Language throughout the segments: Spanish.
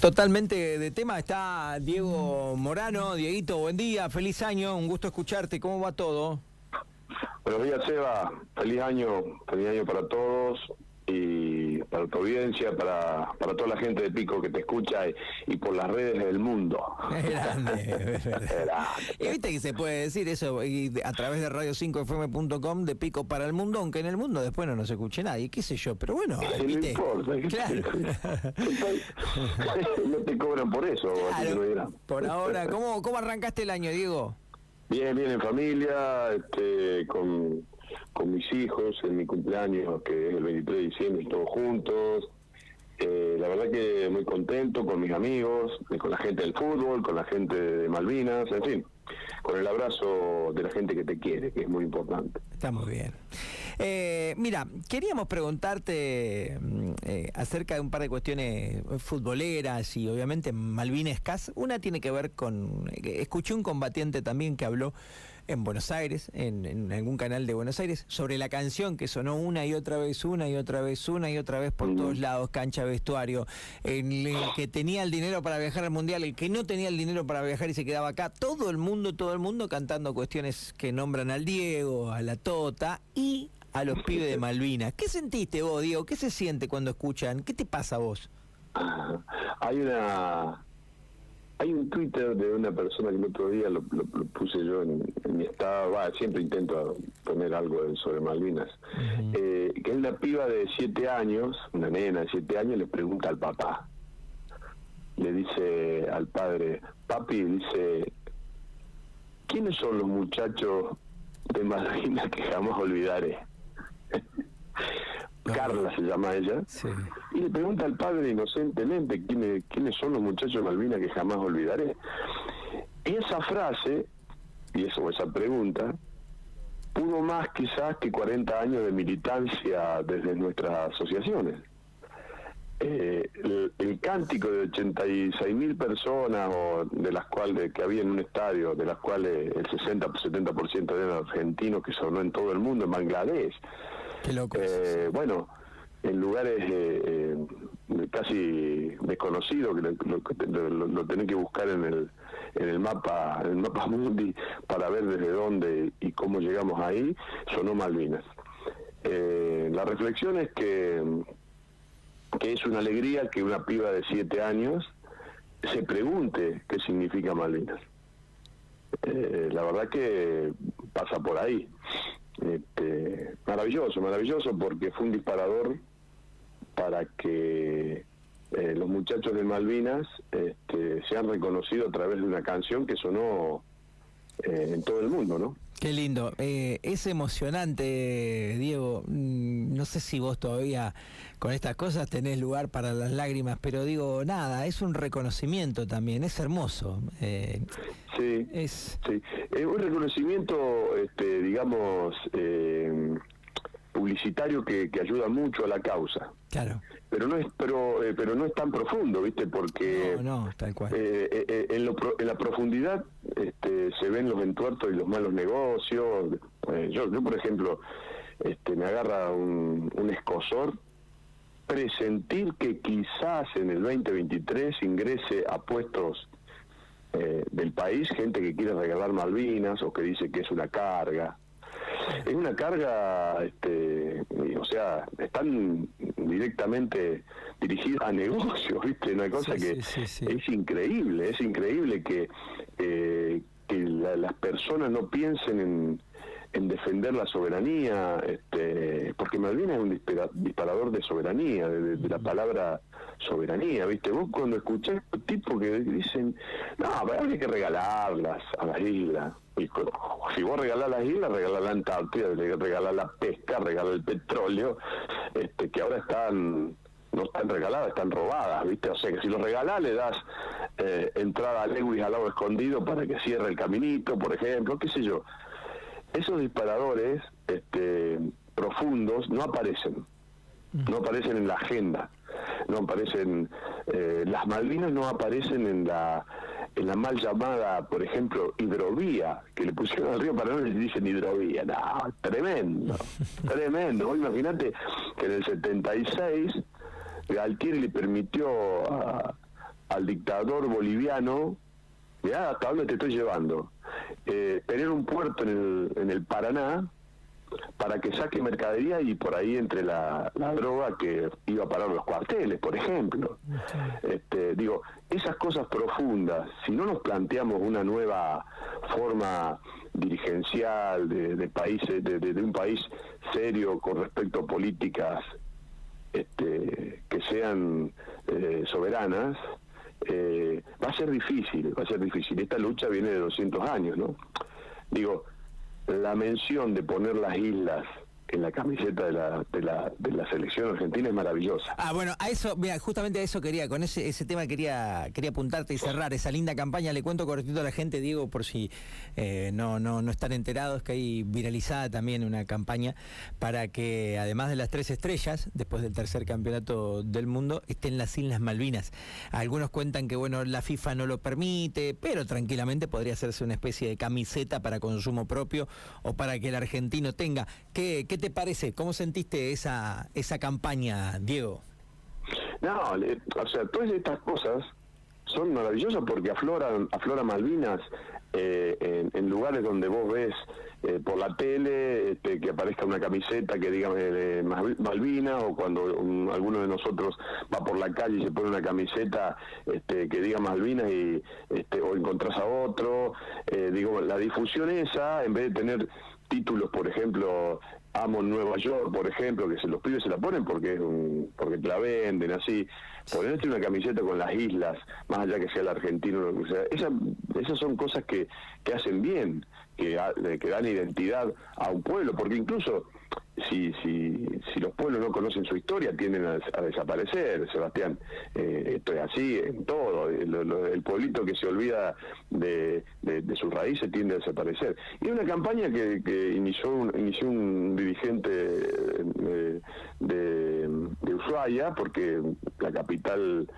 Totalmente de tema está Diego Morano. Dieguito, buen día, feliz año, un gusto escucharte. ¿Cómo va todo? Buenos días, Seba. Feliz año, feliz año para todos y para tu audiencia, para, para toda la gente de Pico que te escucha y, por las redes del mundo. Grande, y viste que se puede decir eso y a través de radio5fm.com de Pico para el mundo, aunque en el mundo después no nos escuche nadie, qué sé yo, pero bueno, importa. Claro. no te cobran por eso. por ahora, ¿cómo, ¿cómo arrancaste el año, Diego? Bien, bien en familia, este, con con mis hijos en mi cumpleaños, que es el 23 de diciembre, todos juntos. Eh, la verdad que muy contento con mis amigos, eh, con la gente del fútbol, con la gente de Malvinas, en fin, con el abrazo de la gente que te quiere, que es muy importante. Está muy bien. Eh, mira, queríamos preguntarte mm, acerca de un par de cuestiones futboleras y obviamente malvinescas. Una tiene que ver con, escuché un combatiente también que habló en Buenos Aires, en, algún canal de Buenos Aires, sobre la canción que sonó una y otra vez, una y otra vez, una y otra vez por todos lados, cancha, vestuario, en el que tenía el dinero para viajar al Mundial, el que no tenía el dinero para viajar y se quedaba acá, todo el mundo, todo el mundo cantando cuestiones que nombran al Diego, a la Tota y a los pibes de Malvinas. ¿Qué sentiste vos, Diego? ¿Qué se siente cuando escuchan? ¿Qué te pasa a vos? Hay una hay un Twitter de una persona que el otro día lo, puse yo en, mi estado, siempre intento poner algo sobre Malvinas, eh, que es una piba de siete años, una nena de siete años, le pregunta al papá, le dice al padre, papi, dice, ¿quiénes son los muchachos de Malvinas que jamás olvidaré? Carla se llama ella, y le pregunta al padre inocentemente quiénes, quiénes son los muchachos de Malvinas que jamás olvidaré. Y esa frase, y eso, esa pregunta, pudo más quizás que 40 años de militancia desde nuestras asociaciones. Eh, el, cántico de 86 mil personas, o de las cuales que había en un estadio, de las cuales el 60-70% eran argentinos, que sonó en todo el mundo, en Bangladesh, eh, bueno, en lugares eh, eh, casi desconocidos que lo, tenés que buscar en el en el mapa en el mapa mundi para ver desde dónde y cómo llegamos ahí sonó Malvinas. La reflexión es que que es una alegría que una piba de siete años se pregunte qué significa Malvinas. La verdad que pasa por ahí maravilloso, maravilloso porque fue un disparador para que eh, los muchachos de Malvinas este, sean reconocidos a través de una canción que sonó eh, en todo el mundo, ¿no? Qué lindo. Eh, es emocionante, Diego. Mm, no sé si vos todavía con estas cosas tenés lugar para las lágrimas, pero digo, nada, es un reconocimiento también, es hermoso. Eh, sí, es sí. un reconocimiento, este, digamos, eh, publicitario que, ayuda mucho a la causa. Claro. Pero no es, pero, eh, pero no es tan profundo, ¿viste? Porque no, no, tal cual. Eh, eh, en, en, la profundidad este, se ven los entuertos y los malos negocios. yo, yo, por ejemplo, este, me agarra un, un escosor presentir que quizás en el 2023 ingrese a puestos del país gente que quiere regalar Malvinas o que dice que es una carga es una carga, este, o sea, están directamente dirigidos a negocios, ¿viste? Una cosa que es increíble, es increíble que, eh, que las personas no piensen en, en defender la soberanía, este, porque Malvinas es un disparador de soberanía, de, la palabra soberanía, ¿viste? Vos cuando escuchás tipo que dicen, no, pero hay que regalarlas a las islas. Y si vos regalás las islas, regalás la Antártida, regalás la pesca, regalás el petróleo, este, que ahora están no están regaladas, están robadas, ¿viste? O sea que si lo regalás le das eh, entrada a Lewis al lado escondido para que cierre el caminito, por ejemplo, qué sé yo esos disparadores este, profundos no aparecen, no aparecen en la agenda, no aparecen, eh, las Malvinas no aparecen en la en la mal llamada, por ejemplo, hidrovía, que le pusieron al río Paraná y le dicen hidrovía, no, tremendo, tremendo, imagínate que en el 76 Galtieri le permitió al dictador boliviano, ya hasta dónde te estoy llevando, eh, tener un puerto en el, en el Paraná para que saque mercadería y por ahí entre la, droga que iba a parar los cuarteles, por ejemplo. Este, digo, esas cosas profundas, si no nos planteamos una nueva forma dirigencial de, países, de, un país serio con respecto a políticas este, que sean eh, soberanas, eh, va a ser difícil, va a ser difícil. Esta lucha viene de 200 años, ¿no? Digo, la mención de poner las islas en la camiseta de la, de la, de la selección argentina es maravillosa. Ah, bueno, a eso, mira, justamente a eso quería, con ese, ese tema quería, quería apuntarte y cerrar esa linda campaña. Le cuento cortito a la gente, Diego, por si eh, no, no, no están enterados, que hay viralizada también una campaña para que, además de las tres estrellas, después del tercer campeonato del mundo, estén las Islas Malvinas. Algunos cuentan que, bueno, la FIFA no lo permite, pero tranquilamente podría hacerse una especie de camiseta para consumo propio o para que el argentino tenga. ¿Qué, qué te parece? ¿Cómo sentiste esa, esa campaña, Diego? No, o sea, todas estas cosas son maravillosas porque afloran, afloran Malvinas eh, en, lugares donde vos ves eh, por la tele este, que aparezca una camiseta que diga eh, Malvinas o cuando alguno de nosotros va por la calle y se pone una camiseta este, que diga Malvinas y este, o encontrás a otro digo la difusión esa en vez de tener títulos por ejemplo Amo Nueva York, por ejemplo, que se, los pibes se la ponen porque es un, porque te la venden, así. Ponerte una camiseta con las islas, más allá que sea el argentino, o sea, esas son cosas que, que hacen bien, que, que dan identidad a un pueblo, porque incluso si, si, si los pueblos no conocen su historia, tienden a, desaparecer, Sebastián. Eh, esto es así en todo. El, pueblito que se olvida de, de, sus raíces tiende a desaparecer. Y una campaña que, que inició, un, inició un dirigente eh, de, de Ushuaia, porque la capital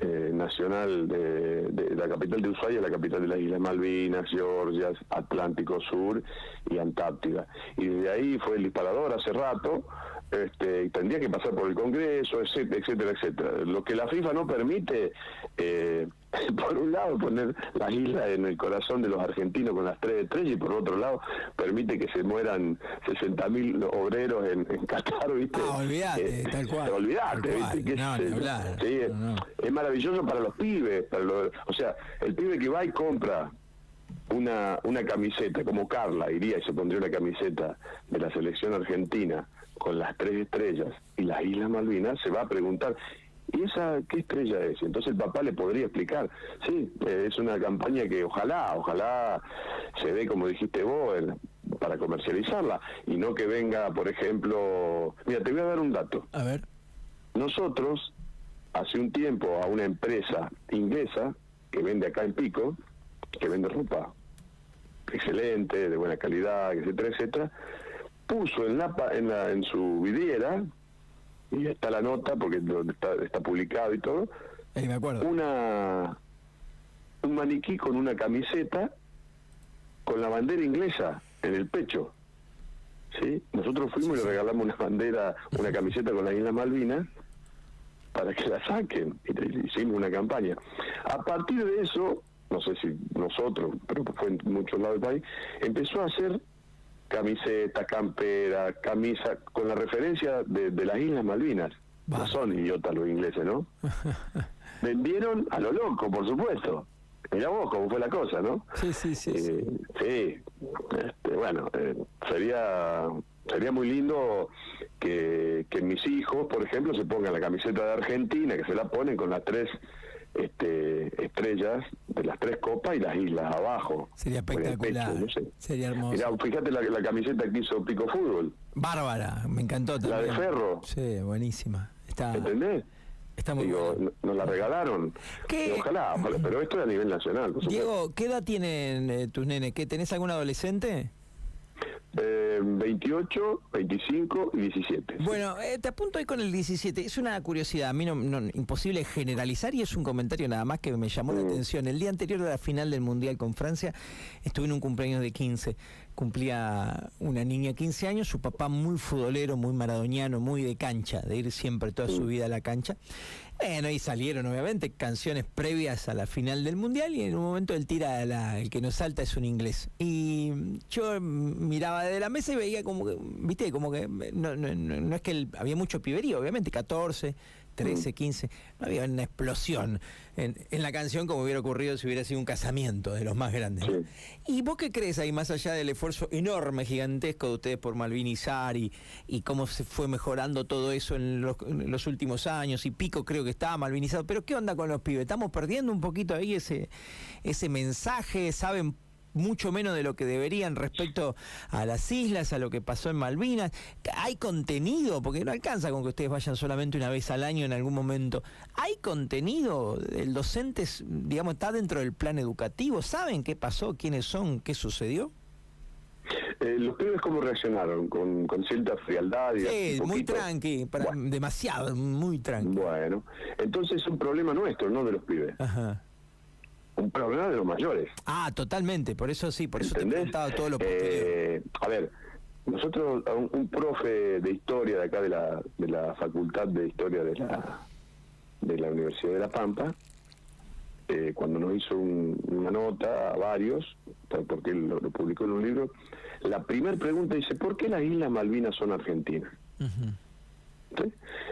eh, nacional de, la capital de Ushuaia, la capital de las Islas Malvinas, Georgias, Atlántico Sur y Antártida. Y desde ahí fue el disparador hace rato, este, tendría que pasar por el Congreso, etcétera, etcétera, etcétera. Lo que la FIFA no permite, eh, por un lado, poner la isla en el corazón de los argentinos con las tres estrellas y por otro lado, permite que se mueran 60.000 obreros en, Qatar, ¿viste? Ah, olvídate, eh, tal cual. Olvídate, ¿viste? no, sí, es maravilloso para los pibes, para o sea, el pibe que va y compra una, una camiseta, como Carla iría y se pondría una camiseta de la selección argentina con las tres estrellas y las Islas Malvinas, se va a preguntar, ¿y esa qué estrella es? Entonces el papá le podría explicar, sí, eh, es una campaña que ojalá, ojalá se ve como dijiste vos, para comercializarla, y no que venga, por ejemplo, mira, te voy a dar un dato. A ver. Nosotros, hace un tiempo, a una empresa inglesa que vende acá en Pico, que vende ropa excelente, de buena calidad, etcétera, etcétera, puso en, la, en, la, en su vidriera, y está la nota porque está, está publicado y todo, me acuerdo. una un maniquí con una camiseta con la bandera inglesa en el pecho. ¿Sí? Nosotros fuimos y le regalamos una bandera, una camiseta con la isla Malvinas para que la saquen. Y hicimos una campaña. A partir de eso, no sé si nosotros, pero fue en muchos lados del país, empezó a hacer camiseta, campera, camisa, con la referencia de, las Islas Malvinas. No son idiotas los ingleses, ¿no? Vendieron a lo loco, por supuesto. Mira vos cómo fue la cosa, ¿no? Sí, sí, sí. sí. Eh, este, bueno, eh, sería sería muy lindo que, que mis hijos, por ejemplo, se pongan la camiseta de Argentina, que se la ponen con las tres este, estrellas de las tres copas y las islas abajo. Sería espectacular. Sería hermoso. Mirá, fíjate la, camiseta que hizo Pico Fútbol. Bárbara, me encantó también. La de Ferro. Sí, buenísima. Está, ¿Entendés? Está muy Digo, nos la regalaron. Ojalá, pero esto es a nivel nacional. Diego, ¿qué edad tienen eh, tus nenes? ¿Qué, ¿Tenés algún adolescente? 28, 25 y 17. Bueno, eh, te apunto ahí con el 17. Es una curiosidad, a mí no, imposible generalizar y es un comentario nada más que me llamó la mm. atención. El día anterior de la final del Mundial con Francia, estuve en un cumpleaños de 15. Cumplía una niña 15 años, su papá muy futbolero, muy maradoniano, muy de cancha, de ir siempre toda su mm. vida a la cancha. Bueno, y salieron obviamente canciones previas a la final del mundial y en un momento él tira el que nos salta es un inglés. Y yo miraba desde la mesa y veía como que, viste, como que no, no es que él, había mucho piberío, obviamente, 14, 13, 15, no había una explosión en, la canción como hubiera ocurrido si hubiera sido un casamiento de los más grandes. ¿Y vos qué crees ahí, más allá del esfuerzo enorme, gigantesco de ustedes por malvinizar y, y cómo se fue mejorando todo eso en los, en los, últimos años? Y Pico creo que estaba malvinizado, pero ¿qué onda con los pibes? ¿Estamos perdiendo un poquito ahí ese, ese mensaje? ¿Saben mucho menos de lo que deberían respecto a las islas, a lo que pasó en Malvinas. Hay contenido, porque no alcanza con que ustedes vayan solamente una vez al año en algún momento. Hay contenido, el docente, digamos, está dentro del plan educativo, ¿saben qué pasó, quiénes son, qué sucedió? Eh, los pibes cómo reaccionaron, con, cierta frialdad. Y sí, muy tranqui, demasiado, muy tranqui. Bueno, entonces es un problema nuestro, no de los pibes. Ajá un problema de los mayores. Ah, totalmente, por eso sí, por eso te he todo lo eh, a ver, nosotros, un, profe de historia de acá de la, de la Facultad de Historia de la, de la Universidad de La Pampa, eh, cuando nos hizo una nota a varios, porque él lo, publicó en un libro, la primera pregunta dice, ¿por qué las Islas Malvinas son argentinas?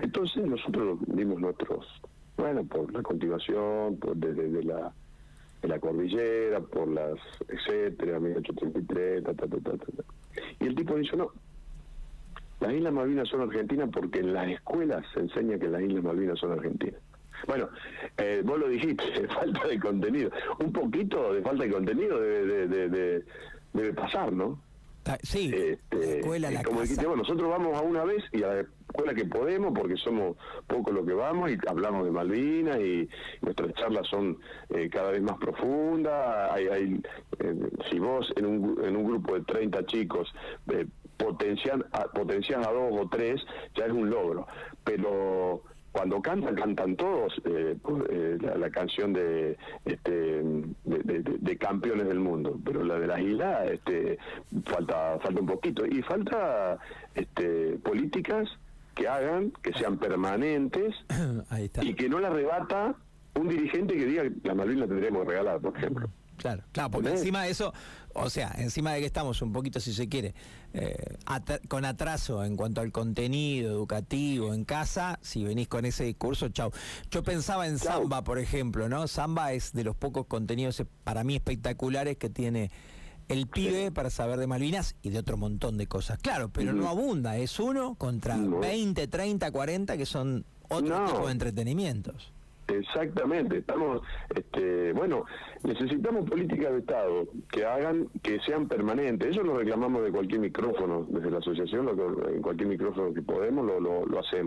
Entonces nosotros dimos nuestros, bueno, por la continuación, por desde la en la cordillera, por las, etcétera, 1833, ta, ta, ta, ta, ta. Y el tipo dice, no, las Islas Malvinas son argentinas porque en las escuelas se enseña que las Islas Malvinas son argentinas. Bueno, eh, vos lo dijiste, falta de contenido. Un poquito de falta de contenido debe, de, debe pasar, ¿no? Sí, este, escuela, la como dijiste, bueno, nosotros vamos a una vez y a la escuela que podemos, porque somos poco lo que vamos y hablamos de Malvinas y nuestras charlas son eh, cada vez más profundas. Hay, hay eh, si vos en un, en un grupo de 30 chicos eh, potencian, a, potencian a dos o tres, ya es un logro. Pero cuando cantan, cantan todos eh, eh, la, canción de, este, de, campeones del mundo, pero la de las islas este, falta, falta un poquito. Y falta este, políticas que hagan, que sean permanentes y que no la rebata un dirigente que diga que la Malvinas tendríamos que regalar, por ejemplo. Claro, claro, porque encima de eso, o sea, encima de que estamos un poquito, si se quiere, eh, con atraso en cuanto al contenido educativo en casa, si venís con ese discurso, chau. Yo pensaba en Samba, por ejemplo, ¿no? Samba es de los pocos contenidos para mí espectaculares que tiene el pibe para saber de Malvinas y de otro montón de cosas. Claro, pero no abunda, es uno contra 20, 30, 40 que son otro tipo de entretenimientos. Exactamente, estamos, este, bueno, necesitamos políticas de Estado que hagan, que sean permanentes. Eso lo reclamamos de cualquier micrófono, desde la asociación, en cualquier micrófono que podemos lo, lo, lo hacemos.